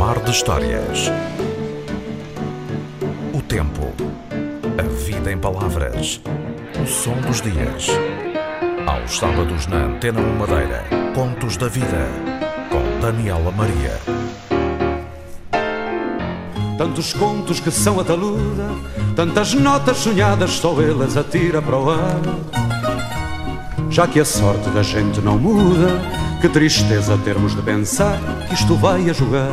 Mar de Histórias. O tempo. A vida em palavras. O som dos dias. Aos sábados na Antena 1 Madeira. Contos da Vida. Com Daniela Maria. Tantos contos que são a taluda, tantas notas sonhadas, só elas atira para o ar. Já que a sorte da gente não muda, que tristeza termos de pensar que isto vai a jogar.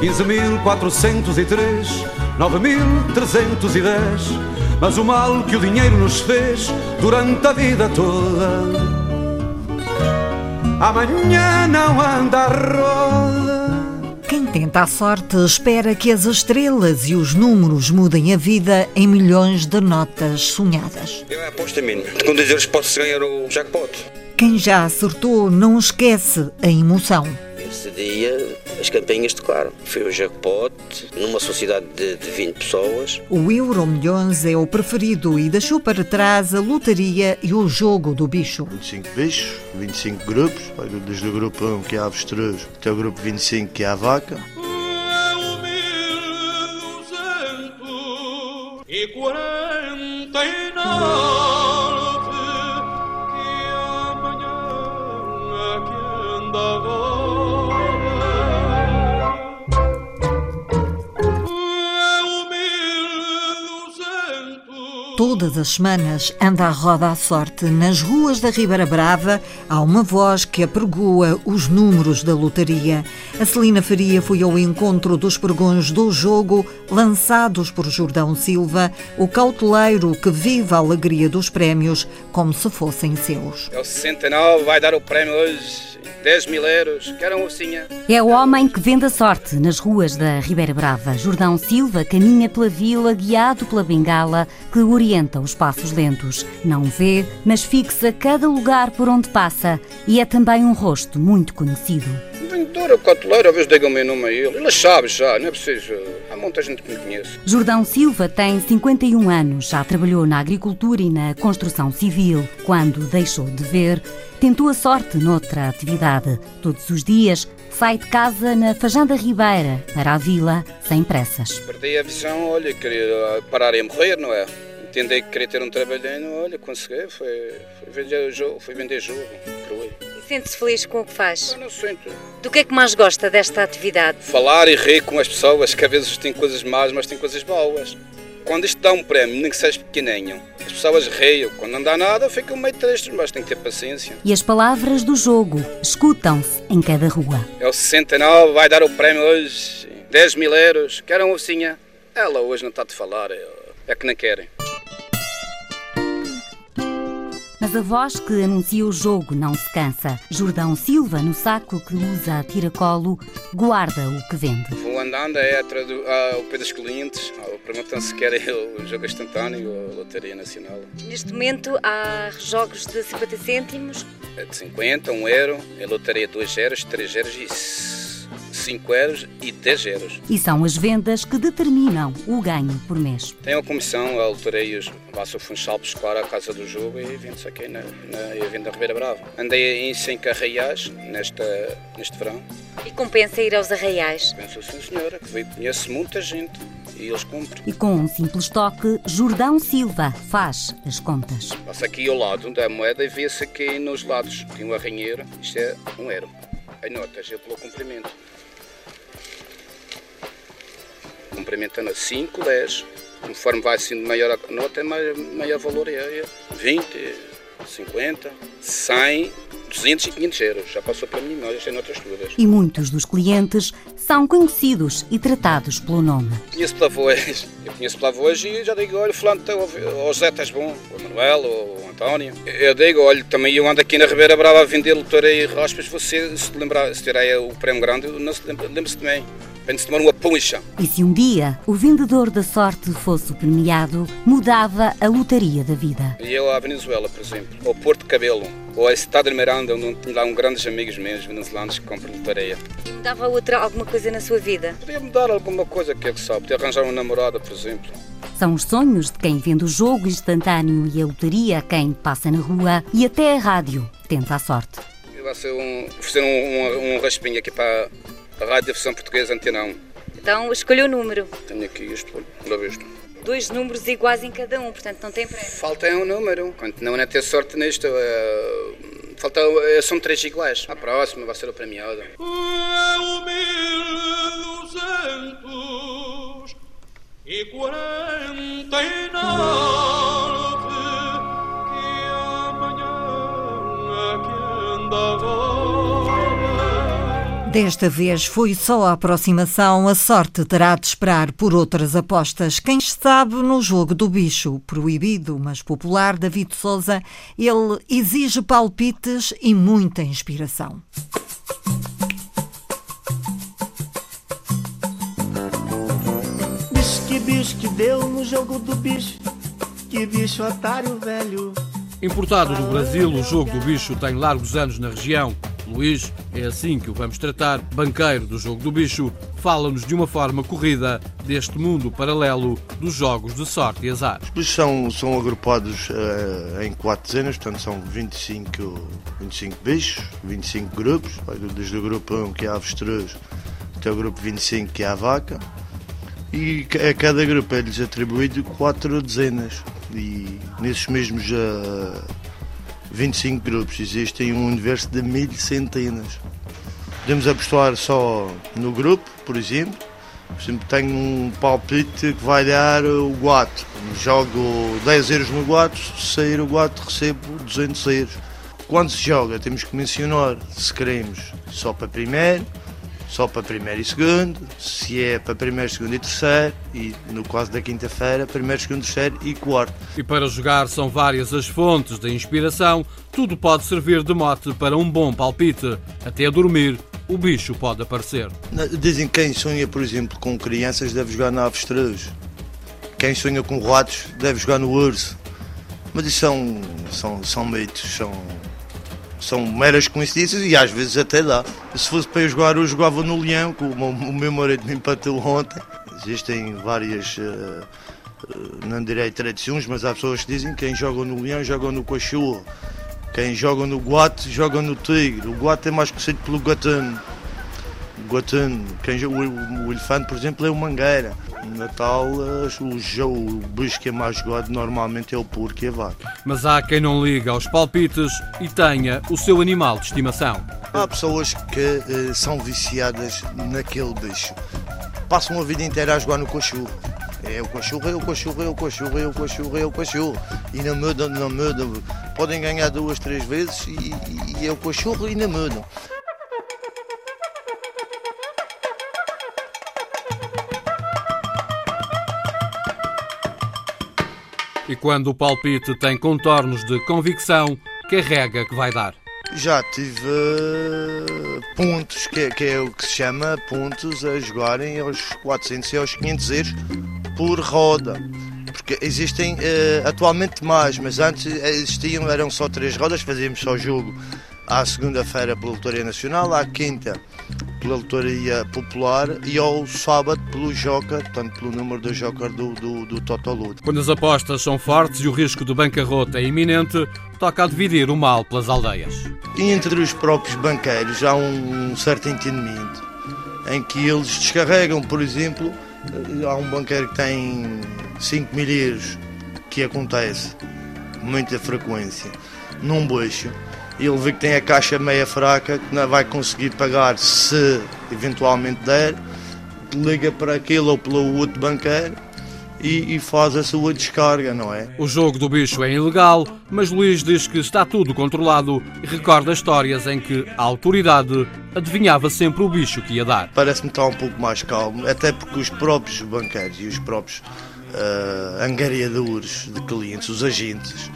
15.403, 9.310, mas o mal que o dinheiro nos fez durante a vida toda. Amanhã não anda a roda. Quem tenta a sorte espera que as estrelas e os números mudem a vida em milhões de notas sonhadas. Eu aposto a mim. Com 10 euros posso ganhar o jackpot. Quem já acertou não esquece a emoção. Esse dia as campainhas tocaram. Foi o jackpot numa sociedade de, de 20 pessoas. O Euro Milhões é o preferido e deixou para trás a lotaria e o jogo do bicho. 25 bichos, 25 grupos, desde o grupo 1 que é a avestruz até o grupo 25 que é a vaca. É o 1949 Todas as semanas anda à roda a sorte. Nas ruas da Ribeira Brava há uma voz que apregoa os números da lotaria. A Celina Faria foi ao encontro dos pregões do jogo lançados por Jordão Silva, o cauteleiro que vive a alegria dos prémios como se fossem seus. É o 69, vai dar o prémio hoje. 10 mil euros, quero uma ocinha. É o homem que vende a sorte nas ruas da Ribeira Brava. Jordão Silva caminha pela vila guiado pela bengala que orienta os passos lentos. Não vê, mas fixa cada lugar por onde passa e é também um rosto muito conhecido. Vendedor, o cotoleiro, às vezes digam o meu nome a ele. Ele sabe já, não é preciso. Há muita gente que me conhece. Jordão Silva tem 51 anos, já trabalhou na agricultura e na construção civil. Quando deixou de ver, tentou a sorte noutra atividade. Todos os dias sai de casa na Fajanda Ribeira para a vila sem pressas. Perdi a visão, olha, queria parar e morrer, não é? Entendi que queria ter um trabalhinho, olha, consegui, foi, foi vender jogo, foi vender jogo, por aí. Sente-se feliz com o que faz? Eu não sinto. Do que é que mais gosta desta atividade? Falar e rir com as pessoas, que às vezes têm coisas más, mas têm coisas boas. Quando isto dá um prémio, nem que seja pequenininho, as pessoas riem. Quando não dá nada, ficam meio tristes, mas tem que ter paciência. E as palavras do jogo escutam-se em cada rua. É o 69, vai dar o prémio hoje, 10 mil euros, quero uma oficinha. Ela hoje não está a falar, é, é que não querem. Mas a voz que anuncia o jogo não se cansa. Jordão Silva, no saco que usa a tiracolo, guarda o que vende. Vou andando é atrás do, ao pé dos clientes, perguntam se querem o jogo instantâneo ou a Loteria Nacional. Neste momento há jogos de 50 cêntimos. É de 50, 1 euro, a Loteria 2 euros, 3 euros e 5 euros e 10 euros. E são as vendas que determinam o ganho por mês. Tem uma comissão, a loterias, passa o Funchal buscar a casa do jogo e vende-se aqui na, na venda Ribeira Brava. Andei em 5 arraiais nesta, neste verão. E compensa ir aos arraiais? Penso sim, senhora, que conhece muita gente e eles cumprem. E com um simples toque, Jordão Silva faz as contas. Passa aqui ao lado onde é a moeda e vê-se aqui nos lados. Tem um arranheiro, isto é um euro. As notas, eu pelo comprimento. Complementando a 5, 10. Conforme vai sendo maior a nota, é maior, maior valor é 20, 50, 100, 200 e 500 euros. Já passou para mim, estas notas todas. E muitos dos clientes são conhecidos e tratados pelo nome. Conheço pela voz, eu conheço pela voz e já digo, olha, fulano, o José estás bom, o Manuel, o António. Eu digo, olha, também eu ando aqui na Ribeira Brava a vender lotaria e raspas, você se lembrar, se tirar o prémio grande, não se lembra, lembra-se de mim. Vem-se tomar uma puncha. E se um dia o vendedor da sorte fosse o premiado, mudava a lotaria da vida. E eu à Venezuela, por exemplo, ou Porto Cabelo, ou a Estado de Miranda, onde tenho lá um grandes amigos meus venezuelanos que compram lotaria. E mudava outra, alguma coisa na sua vida? Podia mudar alguma coisa, que é que sabe? Podia arranjar uma namorada, por exemplo. São os sonhos de quem vende o jogo instantâneo e a lotaria a quem passa na rua e até a rádio tenta a sorte. vai ser um, fazer um, um, um raspinho aqui para Rádio Versão Portuguesa Antena 1. Então escolha o número. Tenho aqui isto, olha este. Dois números iguais em cada um, portanto não tem pressa. Falta um número. Não é ter sorte neste. É, falta, é, são três iguais. A próxima vai ser o premiado. É o Desta vez foi só a aproximação, a sorte terá de esperar por outras apostas. Quem sabe no jogo do bicho, proibido, mas popular, David Souza, ele exige palpites e muita inspiração. Bicho que bicho que deu no jogo do bicho, que bicho otário velho. Importado do Brasil, o jogo do bicho tem largos anos na região. Luís, é assim que o vamos tratar, banqueiro do jogo do bicho, fala-nos de uma forma corrida deste mundo paralelo dos jogos de sorte e azar. Os são, são agrupados uh, em quatro dezenas, portanto são 25, 25 bichos, 25 grupos, desde o grupo 1 que é a avestruz até o grupo 25 que é a vaca. E a cada grupo é-lhes atribuído quatro dezenas. E nesses mesmos uh, 25 grupos existem um universo de mil centenas. Podemos apostar só no grupo, por exemplo. Por exemplo, tenho um palpite que vai dar o guato. Jogo 10 euros no guato, se sair o guato recebo 200 euros. Quando se joga, temos que mencionar se queremos só para primeiro, só para primeiro e segundo, se é para primeiro, segundo e terceiro, e no caso da quinta-feira, primeiro, segundo, terceiro e quarto. E para jogar são várias as fontes de inspiração, tudo pode servir de mote para um bom palpite. Até a dormir, o bicho pode aparecer. Dizem que quem sonha, por exemplo, com crianças deve jogar na avestruz. Quem sonha com ratos deve jogar no urso. Mas isso são, são, são mitos, são são meras coincidências e às vezes até dá. Se fosse para eu jogar, eu jogava no Leão, que o meu marido me empatou ontem. Existem várias, uh, uh, não direi tradições, mas há pessoas que dizem que quem joga no Leão joga no cachorro. Quem joga no guate joga no tigre. O guate é mais conhecido pelo gatano. O gatano, quem o, o elefante, por exemplo, é o mangueira. No Natal, o, o bicho que é mais jogado normalmente é o porco e a vaca. Mas há quem não liga aos palpites e tenha o seu animal de estimação. Há pessoas que uh, são viciadas naquele bicho. Passam a vida inteira a jogar no cachorro. É o cachorro, é o cachorro, é o cachorro, é o cachorro, é o cachorro. E não mudam, não mudam. Podem ganhar duas, três vezes e, e é o cachorro e não mudam. E quando o palpite tem contornos de convicção, carrega que vai dar. Já tive uh, pontos, que, que, é o que se chama pontos a jogarem aos 400 e aos 500 euros por roda. Porque existem uh, atualmente mais, mas antes existiam, eram só três rodas, fazíamos só jogo à segunda-feira pela Lotaria Nacional, à quinta pela Lotaria Popular e ao sábado pelo Joker, portanto pelo número do Joker do, do, do Totoludo. Quando as apostas são fortes e o risco de bancarrota é iminente, toca a dividir o mal pelas aldeias. E entre os próprios banqueiros há um certo entendimento em que eles descarregam, por exemplo, há um banqueiro que tem 5 mil euros, que acontece com muita frequência, num beijo ele vê que tem a caixa meia fraca, que não vai conseguir pagar se eventualmente der, liga para aquele ou pelo outro banqueiro e, e, faz a sua descarga, não é? O jogo do bicho é ilegal, mas Luís diz que está tudo controlado e recorda histórias em que a autoridade adivinhava sempre o bicho que ia dar. Parece-me estar um pouco mais calmo, até porque os próprios banqueiros e os próprios uh, angariadores de clientes, os agentes,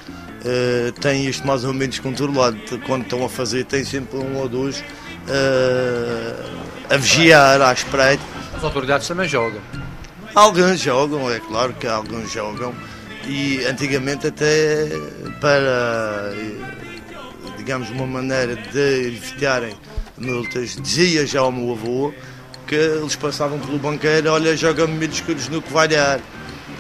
uh, têm isto mais ou menos controlado. Quando estão a fazer, tem sempre um ou dois uh, a vigiar à espreita. As autoridades também jogam. Alguns jogam, é claro que alguns jogam. E antigamente até para, digamos, uma maneira de evitarem multas, dizia já ao meu avô que eles passavam pelo banqueiro, olha, joga-me mil escuros no que vai dar.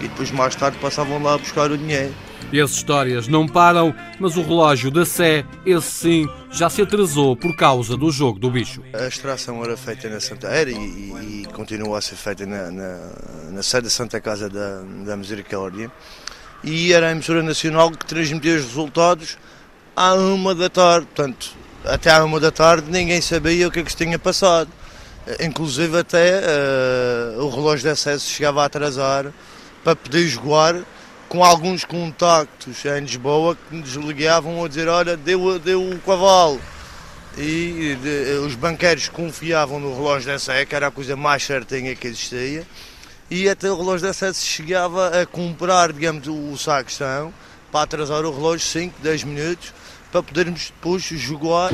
E depois mais tarde passavam lá a buscar o dinheiro. E as histórias não param, mas o relógio da Sé, esse sim, já se atrasou por causa do jogo do bicho. A extração era feita na Santa Era e, e, e continua a ser feita na, na, na sede da Santa Casa da, da Misericórdia. E era a emissora nacional que transmitia os resultados à uma da tarde. Portanto, até à uma da tarde ninguém sabia o que é que se tinha passado. Inclusive até uh, o relógio de acesso chegava a atrasar para poder jogar com alguns contactos em Lisboa que nos ligavam a dizer, olha, deu, deu o cavalo. E de, os banqueiros confiavam no relógio de acesso, que era a coisa mais certinha que existia, e até o relógio de acesso chegava a comprar, digamos, o sacristão para atrasar o relógio 5, 10 minutos, para podermos depois jogar.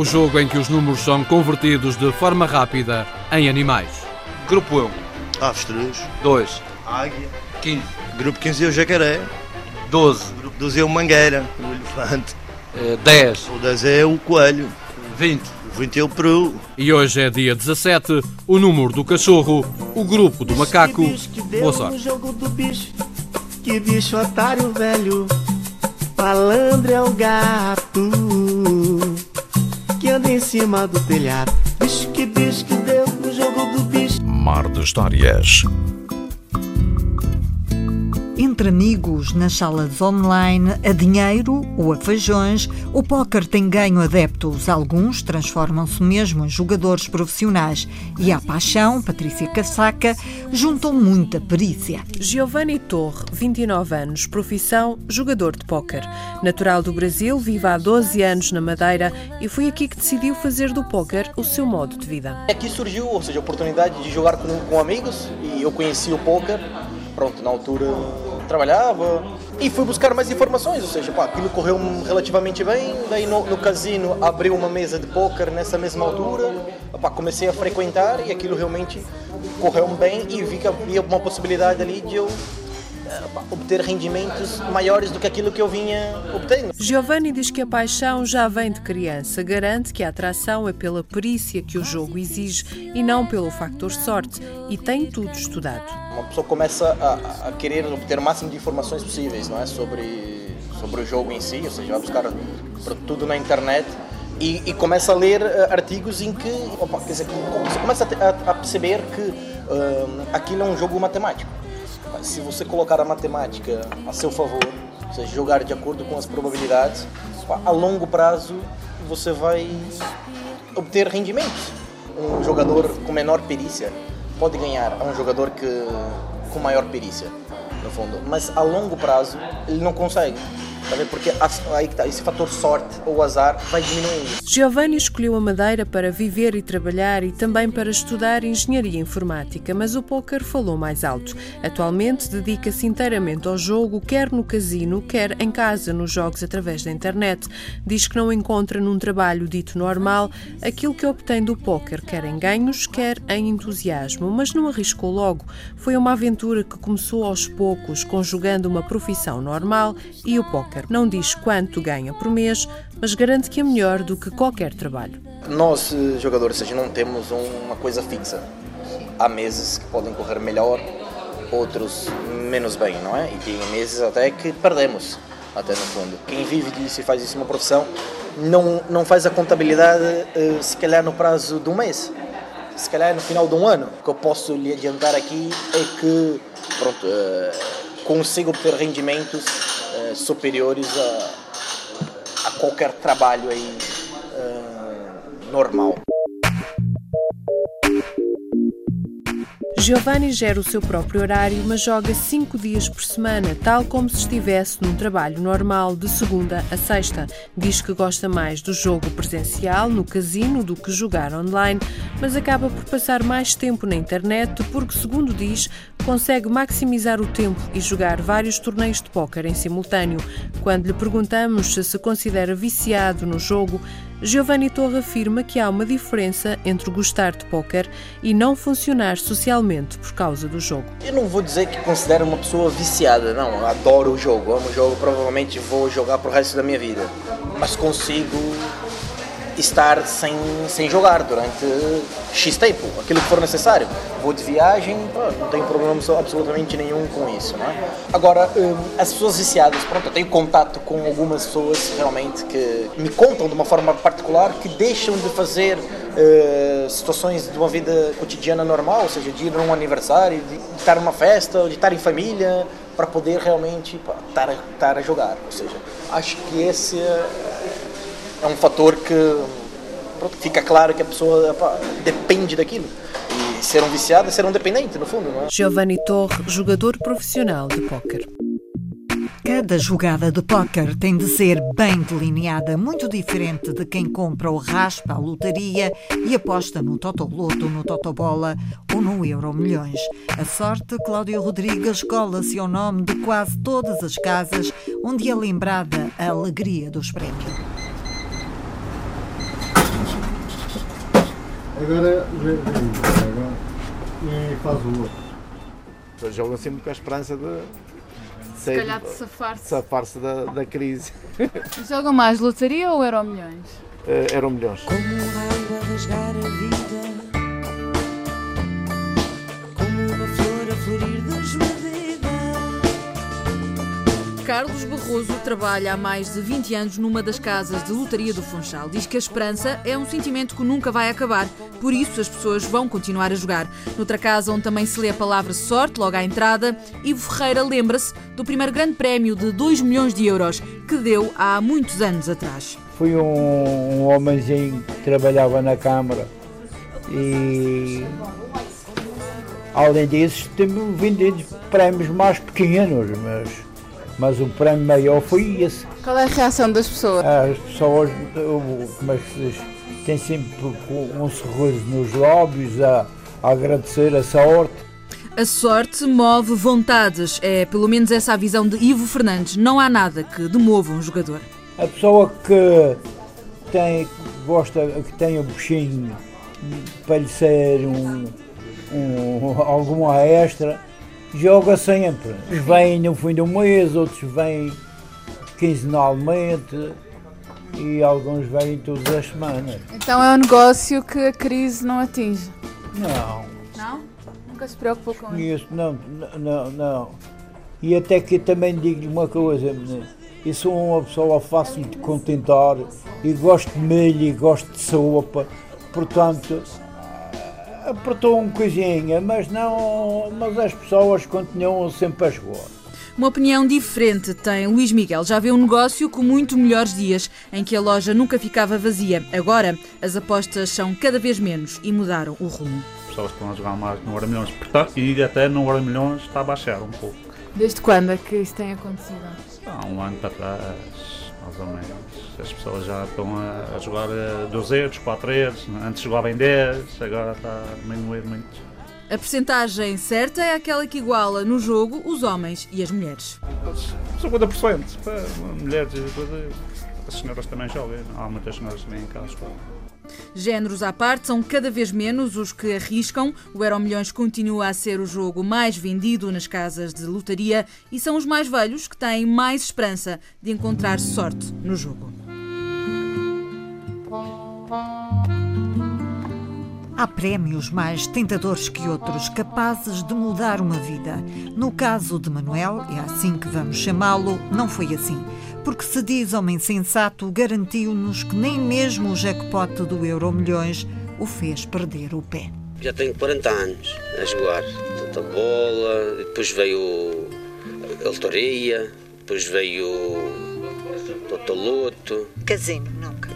O jogo em que os números são convertidos de forma rápida em animais. Grupo 1. Avestruz. 2. Águia. 15. Grupo 15 é o jacaré. 12. Grupo 12 é o mangueira, o elefante. Uh, 10. O 10 é o coelho. 20. O 20 é o peru. E hoje é dia 17, o número do cachorro, o grupo do macaco. Boa sorte. jogo do bicho, que bicho otário velho. Malandro é o gato anda em cima do telhado. Bicho que bicho que deu no jogo do bicho. Mar de Histórias. Entre amigos, nas salas online, a dinheiro ou a feijões, o póquer tem ganho adeptos. Alguns transformam-se mesmo em jogadores profissionais. E à paixão, Patrícia Casaca, juntam muita perícia. Giovanni Torre, 29 anos, profissão jogador de póquer. Natural do Brasil, vive há 12 anos na Madeira e foi aqui que decidiu fazer do póquer o seu modo de vida. Aqui surgiu, ou seja, a oportunidade de jogar com, com amigos e eu conheci o póquer. Pronto, na altura trabalhava e fui buscar mais informações, ou seja, pá, aquilo correu relativamente bem, daí no, no casino abriu uma mesa de póquer nessa mesma altura, pá, comecei a frequentar e aquilo realmente correu bem e vi que havia uma possibilidade ali de eu obter rendimentos maiores do que aquilo que eu vinha obtendo. Giovanni diz que a paixão já vem de criança. Garante que a atração é pela perícia que o jogo exige e não pelo fator sorte e tem tudo estudado. Uma pessoa começa a, a querer obter o máximo de informações possíveis não é? sobre, sobre o jogo em si, ou seja, vai buscar tudo na internet e, e, começa a ler uh, artigos em que opa, quer dizer, você começa a, a perceber que uh, aquilo é um jogo matemático se você colocar a matemática a seu favor, ou seja, jogar de acordo com as probabilidades, a longo prazo você vai obter rendimentos. Um jogador com menor perícia pode ganhar a um jogador que, com maior perícia, no fundo, mas a longo prazo ele não consegue. Tá Porque aí tá, esse fator sorte ou azar vai diminuindo. Giovanni escolheu a Madeira para viver e trabalhar e também para estudar engenharia informática, mas o póquer falou mais alto. Atualmente dedica-se inteiramente ao jogo, quer no casino, quer em casa, nos jogos através da internet. Diz que não encontra num trabalho dito normal aquilo que obtém do póquer, quer em ganhos, quer em entusiasmo, mas não arriscou logo. Foi uma aventura que começou aos poucos, conjugando uma profissão normal e o póquer. Não diz quanto ganha por mês, mas garante que é melhor do que qualquer trabalho. Nós, eh, jogadores, seja, não temos uma coisa fixa. Há meses que podem correr melhor, outros menos bem, não é? E tem meses até que perdemos, até no fundo. Quem vive disso e faz isso uma profissão, não, não faz a contabilidade eh, se calhar no prazo de um mês, se calhar no final de um ano. O que eu posso lhe adiantar aqui é que, pronto, eh, consigo obter rendimentos eh, superiores a, a, qualquer trabalho aí uh, normal. Giovanni gera o seu próprio horário, mas joga cinco dias por semana, tal como se estivesse num trabalho normal de segunda a sexta. Diz que gosta mais do jogo presencial no casino do que jogar online, mas acaba por passar mais tempo na internet porque, segundo diz, consegue maximizar o tempo e jogar vários torneios de póquer em simultâneo. Quando lhe perguntamos se se considera viciado no jogo, Giovanni Torre afirma que há uma diferença entre gostar de póquer e não funcionar socialmente por causa do jogo. Eu não vou dizer que considero uma pessoa viciada, não. Adoro o jogo, amo o jogo, provavelmente vou jogar para o resto da minha vida. Mas consigo estar sem, sem jogar durante X tempo, aquilo que for necessário. Vou de viagem, não tenho problema absolutamente nenhum com isso. Não é? Agora, hum, as pessoas viciadas, pronto, eu tenho contato com algumas pessoas realmente que me contam de uma forma particular que deixam de fazer uh, situações de uma vida cotidiana normal, ou seja, de ir num aniversário, de estar numa festa, de estar em família, para poder realmente estar, estar a jogar. Ou seja, acho que esse é, é um fator que pronto, fica claro que a pessoa pá, depende daquilo. E ser um viciado é ser um dependente, no fundo, não é? Giovanni Torre, jogador profissional de póquer. Cada jogada de póquer tem de ser bem delineada, muito diferente de quem compra o raspa, a lotaria e aposta no Totoloto, no Totobola ou no Euro Milhões. A sorte, Cláudio Rodrigues cola-se ao nome de quase todas as casas onde é lembrada a alegria dos prémios. Agora vem e faz o outro. Joga sempre com a esperança de se calhar de safar-se safar da, da crise. Jogam mais lotaria ou eram milhões? Uh, eram milhões. Como um raio a rasgar a vida, Carlos Barroso trabalha há mais de 20 anos numa das casas de lotaria do Funchal. Diz que a esperança é um sentimento que nunca vai acabar, por isso as pessoas vão continuar a jogar. Noutra casa onde também se lê a palavra sorte logo à entrada, Ivo Ferreira lembra-se do primeiro grande prémio de 2 milhões de euros que deu há muitos anos atrás. Fui um, um homenzinho que trabalhava na Câmara e além disso temos vendido prémios mais pequenos, mas mas o prémio maior foi esse. Qual é a reação das pessoas? As pessoas, como é que se diz, têm sempre um sorriso nos lábios a, a agradecer a sorte. A sorte move vontades, é pelo menos essa a visão de Ivo Fernandes. Não há nada que demova um jogador. A pessoa que tem, gosta, que tem o bichinho para lhe ser um, um, alguma extra, joga sempre. Uns vêm no fim do mês, outros vêm quinzenalmente e alguns vêm todas as semanas. Então é um negócio que a crise não atinge? Não. Não? Nunca se preocupou com isso? Não, não, não. E até que também digo-lhe uma coisa, eu sou uma pessoa fácil de contentar e gosto de milho e gosto de sopa, portanto apertou um coisinha, mas não, mas as pessoas continuam sempre a jogar. Uma opinião diferente tem Luís Miguel. Já vê um negócio com muito melhores dias, em que a loja nunca ficava vazia. Agora, as apostas são cada vez menos e mudaram o rumo. As pessoas estão a jogar mais no Milhões e até no Hora Milhões está a baixar um pouco. Desde quando é que isso tem acontecido? Há um ano para trás, mais ou menos. As pessoas já estão a, jogar 2 euros, 4 euros, antes jogavam 10, agora está a diminuir muito. A percentagem certa é aquela que iguala no jogo os homens e as mulheres. 50%. Mulheres e as senhoras também jogam. Há muitas senhoras também em casa. Géneros à parte, são cada vez menos os que arriscam. O Euro Milhões continua a ser o jogo mais vendido nas casas de lotaria e são os mais velhos que têm mais esperança de encontrar sorte no jogo. Há prémios mais tentadores que outros, capazes de mudar uma vida. No caso de Manuel, é assim que vamos chamá-lo, não foi assim. Porque se diz homem sensato, garantiu-nos que nem mesmo o jackpot do Euro Milhões o fez perder o pé. Já tenho 40 anos a jogar. Tanta bola, depois veio a lotaria, depois veio o Totoloto. Casino, nunca?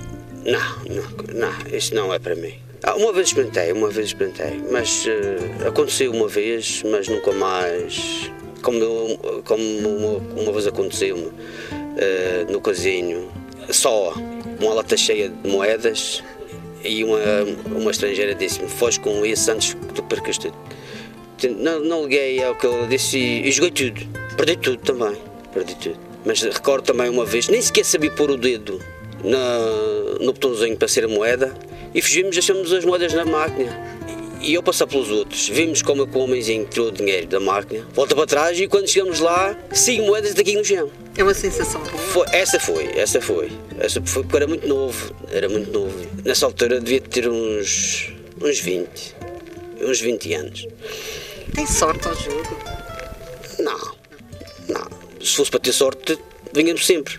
Não, nunca, não, isso não é para mim. Ah, uma vez experimentei, uma vez experimentei, mas uh, aconteceu uma vez, mas nunca mais. Como, como uma, uma vez aconteceu-me uh, no casino, só uma lata cheia de moedas e uma, uma estrangeira disse-me: Foge com isso antes que tu percas tudo. Não, não liguei ao que ela disse e, e joguei tudo. Perdi tudo também, perdi tudo. Mas recordo também uma vez, nem sequer sabia pôr o dedo na, no botãozinho para ser a moeda e fugimos, deixamos as moedas na máquina. e eu passar pelos outros. Vimos como é que o homenzinho tirou o dinheiro da máquina, volta para trás e quando chegamos lá, cinco moedas daqui no chão. É uma sensação boa. Foi, essa foi, essa foi. Essa foi porque era muito novo, era muito novo. Nessa altura devia ter uns, uns 20, uns 20 anos. Tem sorte ao jogo? Não, não. Se fosse para ter sorte, vinhamos sempre.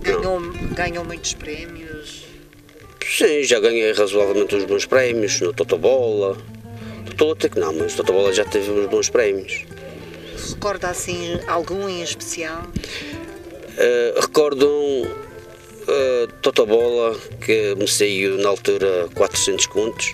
Ganhou, ganhou muitos prémios? Sim, já ganhei razoavelmente uns bons prémios no Totobola. Totolo até que não, mas Totobola já teve uns bons prémios. Recorda assim algum em especial? Uh, recordo um uh, Totobola que me saiu na altura 400 contos.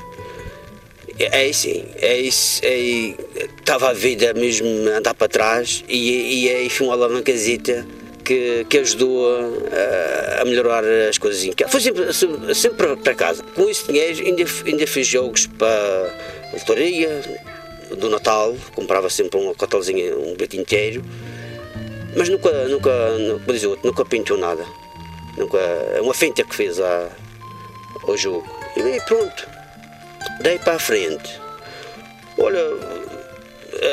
É sim, é isso. É, estava a vida mesmo a andar para trás e, e aí foi uma alavancazita que, que ajudou a, a, melhorar as coisas em casa. Foi sempre, sempre para casa. Com esse dinheiro ainda, ainda fiz jogos para a lotaria do Natal, comprava sempre uma cotelzinha, um bilhete inteiro, mas nunca, nunca, como diz outro, nunca pintou nada. Nunca, é uma finta que fez a, ao jogo. E pronto, dei para a frente. Olha,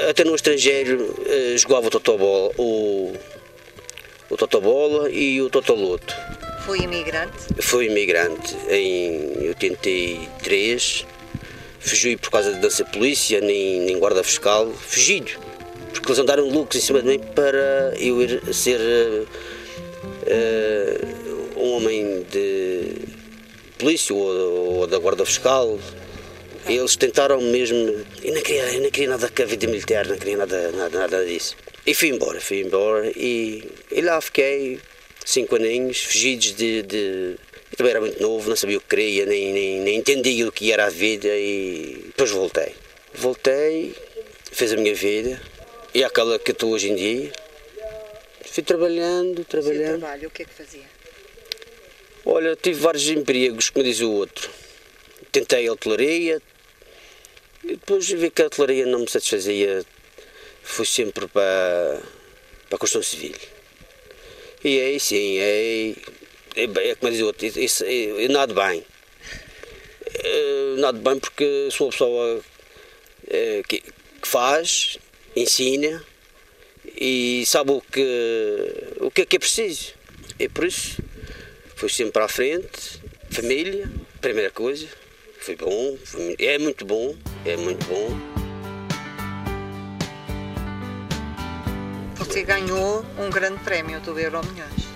até no estrangeiro eh, jogava o Totobola, o, o Totobola e o Totoloto. Foi imigrante? Foi imigrante em 83. Fugi por causa de dança polícia, nem, nem guarda fiscal. Fugido. Porque eles andaram loucos em cima de mim para eu ir ser uh, um homem de polícia ou, ou da guarda fiscal. Eles tentaram mesmo. Eu não queria, eu não queria nada com a vida militar, não queria nada, nada, nada disso. E fui embora, fui embora e, e lá fiquei cinco aninhos, fugidos de, de. Eu também era muito novo, não sabia o que queria, nem, nem, nem entendia o que era a vida e depois voltei. Voltei, fiz a minha vida e aquela que estou hoje em dia. Fui trabalhando, trabalhando. O trabalho, o que é que fazia? Olha, tive vários empregos, como diz o outro. Tentei a hotelaria, e depois vi que a hotelaria não me satisfazia fui sempre para, para a construção civil. E aí sim, é, é, é como diz o outro, é, é, nada bem. É, nada bem porque sou uma pessoa é, que, que, faz, ensina e sabe o que, o que é que é preciso. E por isso fui sempre para a frente, família, primeira coisa, foi bom, foi, é muito bom, é muito bom. Você ganhou um grande prémio do Euro Milhões.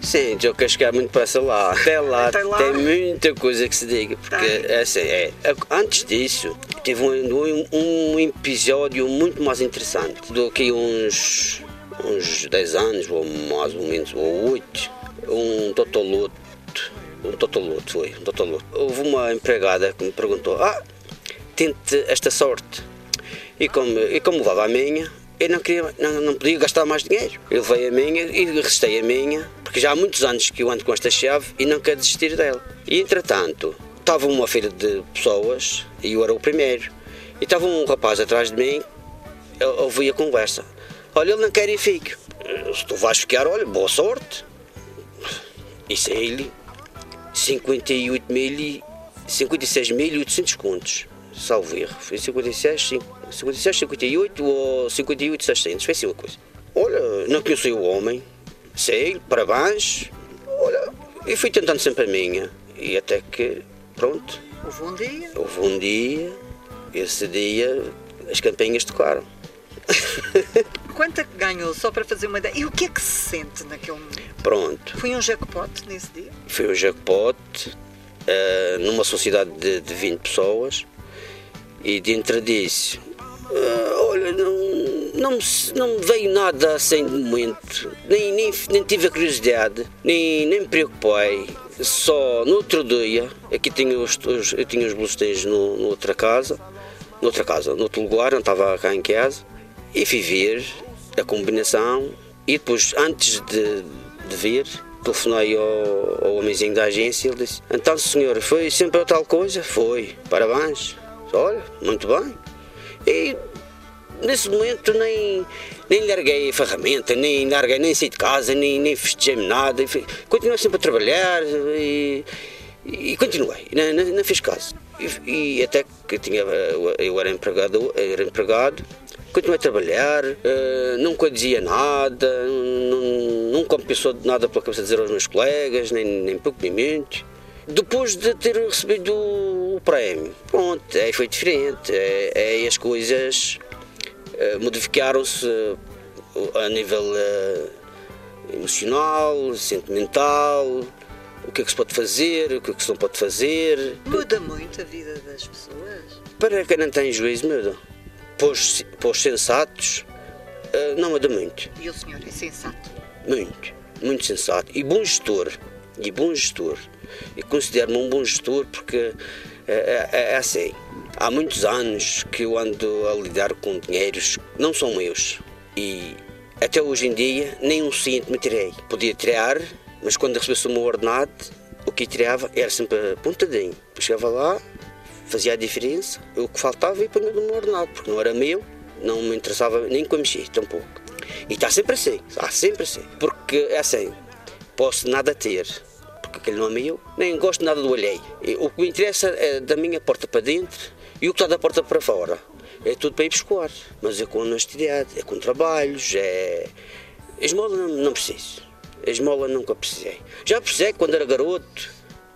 Sim, já quero chegar muito para lá. Até lá, Até lá, tem muita coisa que se diga. Porque é assim, é, antes disso, teve um, um, um, episódio muito mais interessante do que uns, uns 10 anos, ou mais ou menos, ou 8. Um totoloto. Um totoloto foi, um totoloto. Houve uma empregada que me perguntou: Ah, tente esta sorte. E como, e como levava a minha, eu não, queria, não, não podia gastar mais dinheiro. Eu levei a minha e restei a minha, porque já há muitos anos que eu ando com esta chave e não quero desistir dela. E entretanto, estava uma feira de pessoas e eu era o primeiro. E estava um rapaz atrás de mim, eu ouvi a conversa. Olha, ele não quer ir fique. Se tu vais ficar, olha, boa sorte. Isso é ele 56.800 contos salvo erro. Foi 56, 56, 58 ou 58, 600. Foi assim uma coisa. Olha, não conheci o homem, sei, parabéns. Olha, e fui tentando sempre a minha. E até que, pronto. Houve um dia. Houve um dia. Esse dia as campainhas tocaram. Quanto é que ganhou, só para fazer uma ideia? E o que é que se sente naquele momento? Pronto. Foi um jackpot nesse dia? Foi um jackpot uh, numa sociedade de, de 20 pessoas e dentro disso, uh, olha, não, não, me, não me veio nada assim de momento, nem, nem, nem tive a curiosidade, nem, nem me preocupei. Só no outro dia, aqui tinha os, os eu tinha os boletins no, noutra casa, noutra casa, noutro lugar, não estava cá em casa, e fui ver a combinação. E depois, antes de, de ver, telefonei ao, ao homenzinho da agência. Ele disse: Então, senhor, foi sempre a tal coisa? Foi, parabéns. Olha, muito bem. E nesse momento nem, nem larguei a ferramenta, nem larguei, nem saí de casa, nem, nem festejei nada. Continuei sempre a trabalhar e, e continuei, não, não, não fiz caso. e, e até que tinha, eu era empregado, era empregado continuei a trabalhar, uh, nunca dizia nada, nunca me pensou de nada pela cabeça dizer aos meus colegas, nem, nem pouco nem muito. Depois de ter recebido o prémio, pronto, aí foi diferente, aí, aí as coisas uh, modificaram-se uh, a nível emocional, sentimental, o que é que se pode fazer, o que é que se não pode fazer. Muda muito a vida das pessoas? Para quem não tem juízo, muda para os, sensatos, não muda muito. E o senhor é sensato? Muito, muito sensato. E bom gestor. E bom gestor. E considero-me um bom gestor porque é, é, é, assim. Há muitos anos que eu ando a lidar com dinheiros que não são meus. E até hoje em dia nem um cinto me tirei. Podia tirar, mas quando recebesse o meu ordenado, o que tirava era sempre apontadinho. Chegava lá, fazia a diferença. O que faltava ia para o meu ordenado, porque não era meu, não me interessava nem com a mexer, tampouco. E está sempre assim, está sempre assim. Porque é assim, posso nada ter, porque aquele não é meu, nem gosto nada do alheio. O que me interessa é da minha porta para dentro e o que está da porta para fora. É tudo para ir buscar, mas é com honestidade, é com trabalhos, é. Esmola não, não preciso. Esmola nunca precisei. Já precisei quando era garoto,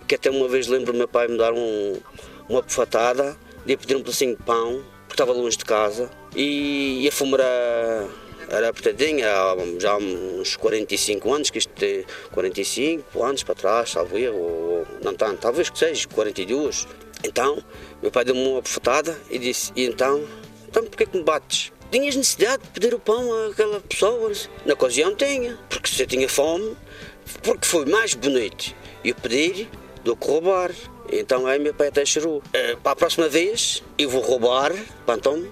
que até uma vez lembro meu pai me dar um, uma bufatada, de pedir um pedacinho de pão, porque estava longe de casa, e, e a fome era, apertadinha, há já uns 45 anos, que isto tem 45 anos para trás, talvez, ou não tanto, talvez que seja, 42. Então, meu pai deu-me uma bufatada e disse, e então, então porquê que me bates? Tinhas necessidade de pedir o pão àquela pessoa? Na ocasião tinha, porque se eu tinha fome, porque foi mais bonito eu pedir do que roubar. Então aí meu pai até chorou. É, para a próxima vez eu vou roubar, então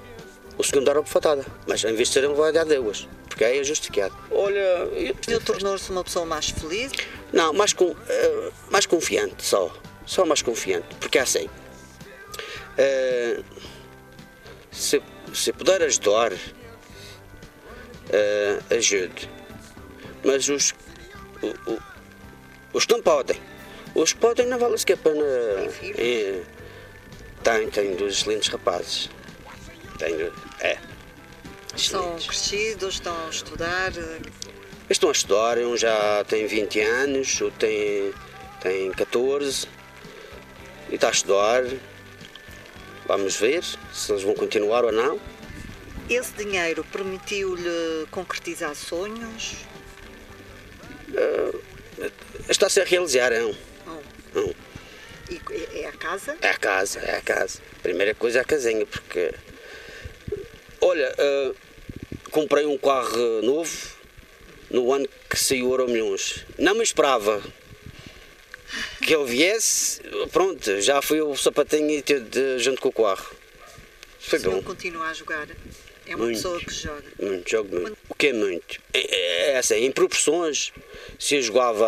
o segundo dar a bufatada. Mas em vez de ser ele vai dar duas, porque aí é justificado. Olha. Ele tornou-se uma pessoa mais feliz? Não, mais, com, uh, mais confiante só. Só mais confiante. Porque é assim. Uh, se, se puder ajudar, uh, ajude. Mas os, o, o, os que não podem os que podem não vale sequer a pena. É, tem, tem dois excelentes rapazes. Tenho, é. Estão crescidos, estão a estudar? Estão a estudar, um já tem 20 anos, outro tem, tem 14 e está a estudar. Vamos ver se eles vão continuar ou não. Esse dinheiro permitiu-lhe concretizar sonhos? Uh, está-se a realizar, não. Hum. E é a casa? É a casa, é a casa. Primeira coisa é a casinha, porque. Olha, uh, comprei um carro novo no ano que saiu o Euro Milhões. Não me esperava que ele viesse, pronto, já fui o sapatinho de, junto com o carro. Foi o senhor bom. continua a jogar? É uma muito, pessoa que joga? Muito, jogo muito. O que é muito? É, é, é assim, em proporções, se eu jogava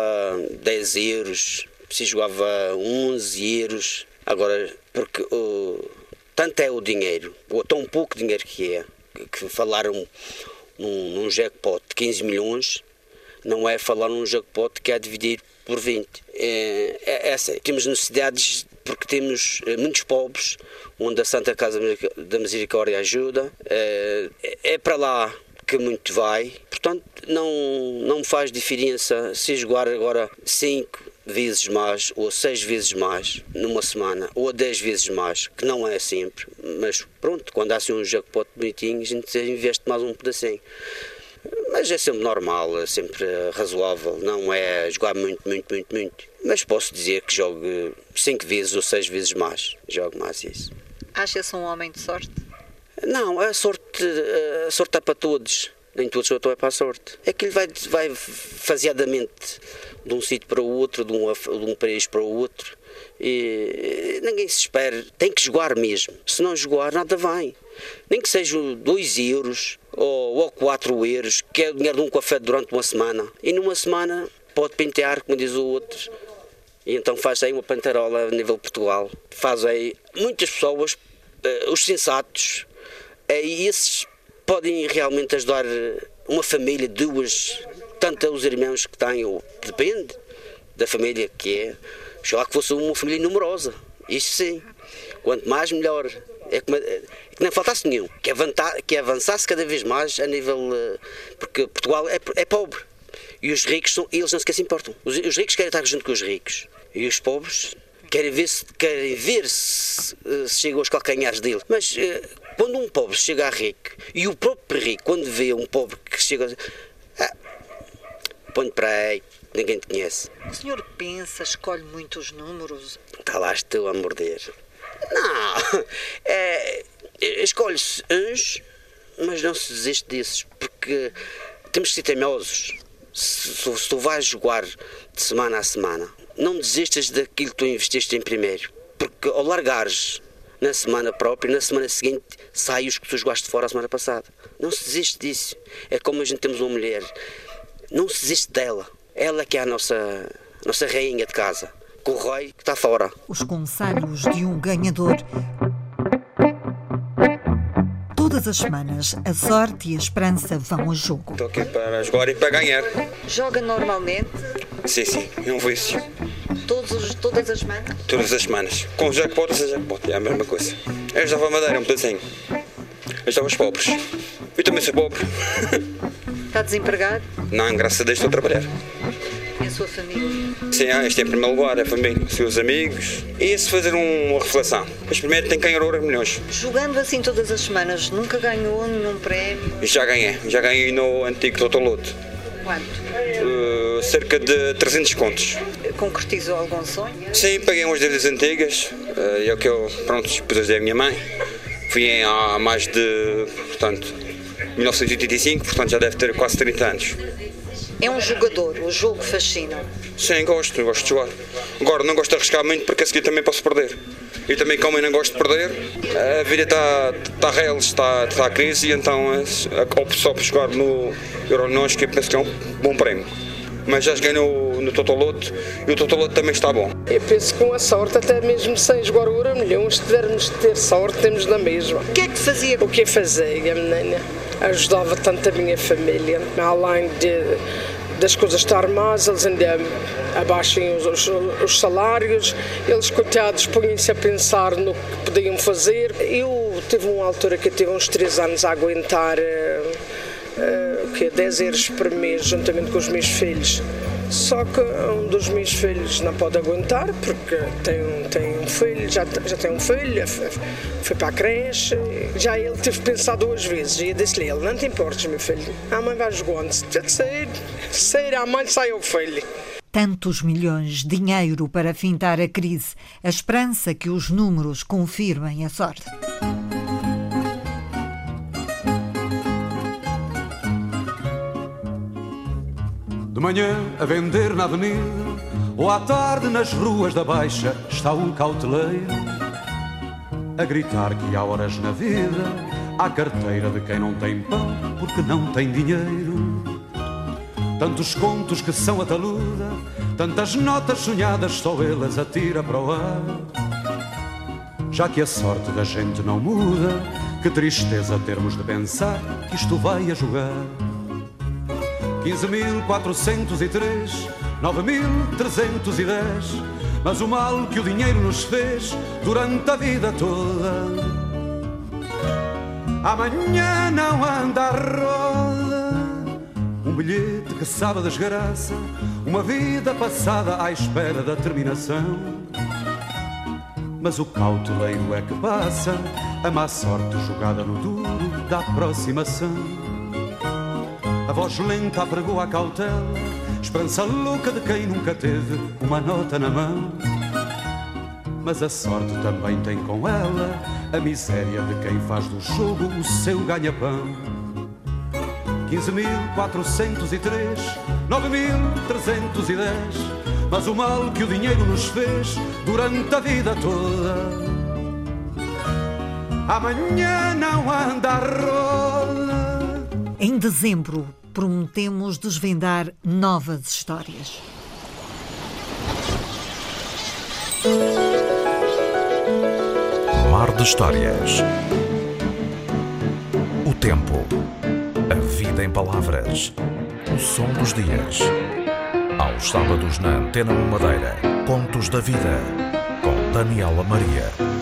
10 euros, se jogava 11 euros. Agora, porque uh, tanto é o dinheiro, ou tão pouco dinheiro que é, que falaram num, num jackpot de 15 milhões, não é falar num jackpot que é dividir por 20. É, é, assim, temos necessidades porque temos eh, muitos pobres, onde a Santa Casa da Misericórdia ajuda. É, é para lá que muito vai. Portanto, não, não faz diferença se jogar agora 5, vezes mais ou seis vezes mais numa semana ou dez vezes mais, que não é sempre, mas pronto, quando há assim um jackpot bonitinho, a gente investe mais um pedacinho. Mas é sempre normal, é sempre razoável, não é jogar muito, muito, muito, muito. Mas posso dizer que jogo cinco vezes ou seis vezes mais, jogo mais isso. Acha-se um homem de sorte? Não, a sorte, a sorte está para todos nem todos só é para a sorte. É que ele vai, vai faseadamente de um sítio para o outro, de um, de um país para o outro. E ninguém se espera, tem que jogar mesmo. Se não jogar, nada vai. Nem que sejam 2 euros ou, ou 4 euros, que é o dinheiro de um café durante uma semana. E numa semana pode pentear, como diz o outro. E então faz aí uma pantarola a nível Portugal. Faz aí muitas pessoas, uh, os sensatos, uh, esses podem realmente ajudar uma família, duas, tanto os irmãos que têm, ou depende da família que é. Já que fosse uma família numerosa, isso sim. Quanto mais, melhor. É que, é que não faltasse nenhum. Que, avançasse, que avançasse cada vez mais a nível. Uh, porque Portugal é, é pobre. E os ricos, são, eles não sequer se importam. Os, os ricos querem estar junto com os ricos. E os pobres querem ver se, querem ver se, uh, se chegam aos calcanhares dele. Mas uh, quando um pobre chega a rico, e o próprio rico, quando vê um pobre que chega. Ah, põe para aí, ninguém te conhece. O senhor pensa, escolhe muitos números? Está lá estou a morder. Não, é, escolhe-se uns, mas não se desiste desses, porque temos que ser teimosos. Se, se, tu vais jogar de semana a semana, não desistas daquilo que tu investiste em primeiro, porque ao largares na semana própria, na semana seguinte, sai os que tu jogaste fora a semana passada. Não se desiste disso. É como a gente temos uma mulher, não se desiste dela. Ela que é a nossa, nossa rainha de casa com o rei que está fora. Os conselhos de um ganhador. Todas as semanas, a sorte e a esperança vão a jogo. Estou aqui para jogar e para ganhar. Joga normalmente? Sim, sim, é um vício. Todos, todas as semanas? Todas as semanas. Com o jackpot, sem jackpot, é a mesma coisa. Eu já vou a Madeira um pedacinho. Eu estava os pobres. Eu também sou pobre. Está desempregado? Não, graças a Deus estou a trabalhar. E a sua família? Sim, ah, este é em primeiro lugar, a família, os seus amigos. E se fazer uma reflexão. Mas primeiro tem que ganhar ouro milhões. Jogando assim todas as semanas, nunca ganhou nenhum prémio? Já ganhei, já ganhei no antigo Totoloto. Quanto? Uh, cerca de 300 contos. Concretizou algum sonho? Sim, paguei umas dívidas antigas. Uh, é o que eu, pronto, depois da minha mãe. Fui em, há mais de, portanto, 1985, portanto já deve ter quase 30 anos. É um jogador, o jogo fascina. Sim, gosto, gosto de jogar. Agora não gosto de arriscar muito porque a seguir também posso perder. E também como eu não gosto de perder, a vida está tá real, está, está a crise e então opto só por jogar no Euronós que eu penso que é um bom prémio. Mas já joguei no, no Totoloto e o Totoloto também está bom. Eu penso que com a sorte, até mesmo sem jogar o Euro milhões, se tivermos de ter sorte, temos na mesma. O que é que fazia? O que fazia, menina? Ajudava tanto a minha família, além de das coisas estar más, eles ainda abaixem os, os, os salários, eles, coitados, põem-se a pensar no que podiam fazer. Eu tive uma altura que eu tive uns três anos a aguentar uh, uh, que 10 euros por mês, juntamente com os meus filhos. Só que um dos meus filhos não pode aguentar porque tem tem um filho, já, já tem um filho, foi para a creche. Já ele teve pensado duas vezes e disse-lhe: ele, Não te importes, meu filho, a mãe vai jogando. Se sair, sair a mãe, sai o filho. Tantos milhões, dinheiro para fintar a crise, a esperança que os números confirmem a sorte. De manhã a vender na avenida ou à tarde nas ruas da Baixa está um cauteleiro a gritar que há horas na vida há carteira de quem não tem pão porque não tem dinheiro. Tantos contos que são a taluda, tantas notas sonhadas, só elas atira para o ar. Já que a sorte da gente não muda, que tristeza termos de pensar que isto vai a jogar. 15.403, 9.310. Mas o mal que o dinheiro nos fez durante a vida toda. Amanhã não anda a roda. Um bilhete que sabe a desgraça. Uma vida passada à espera da terminação. Mas o cauteleiro é que passa. A má sorte jogada no duro da aproximação. A voz lenta apregou a cautela, esperança louca de quem nunca teve uma nota na mão. Mas a sorte também tem com ela a miséria de quem faz do jogo o seu ganha-pão. 15.403, 9.310, mas o mal que o dinheiro nos fez durante a vida toda. Amanhã não anda a roda. Em dezembro, prometemos desvendar novas histórias. Mar de Histórias. O tempo. A vida em palavras. O som dos dias. Aos sábados na Antena 1 Madeira. Contos da Vida. Com Daniela Maria.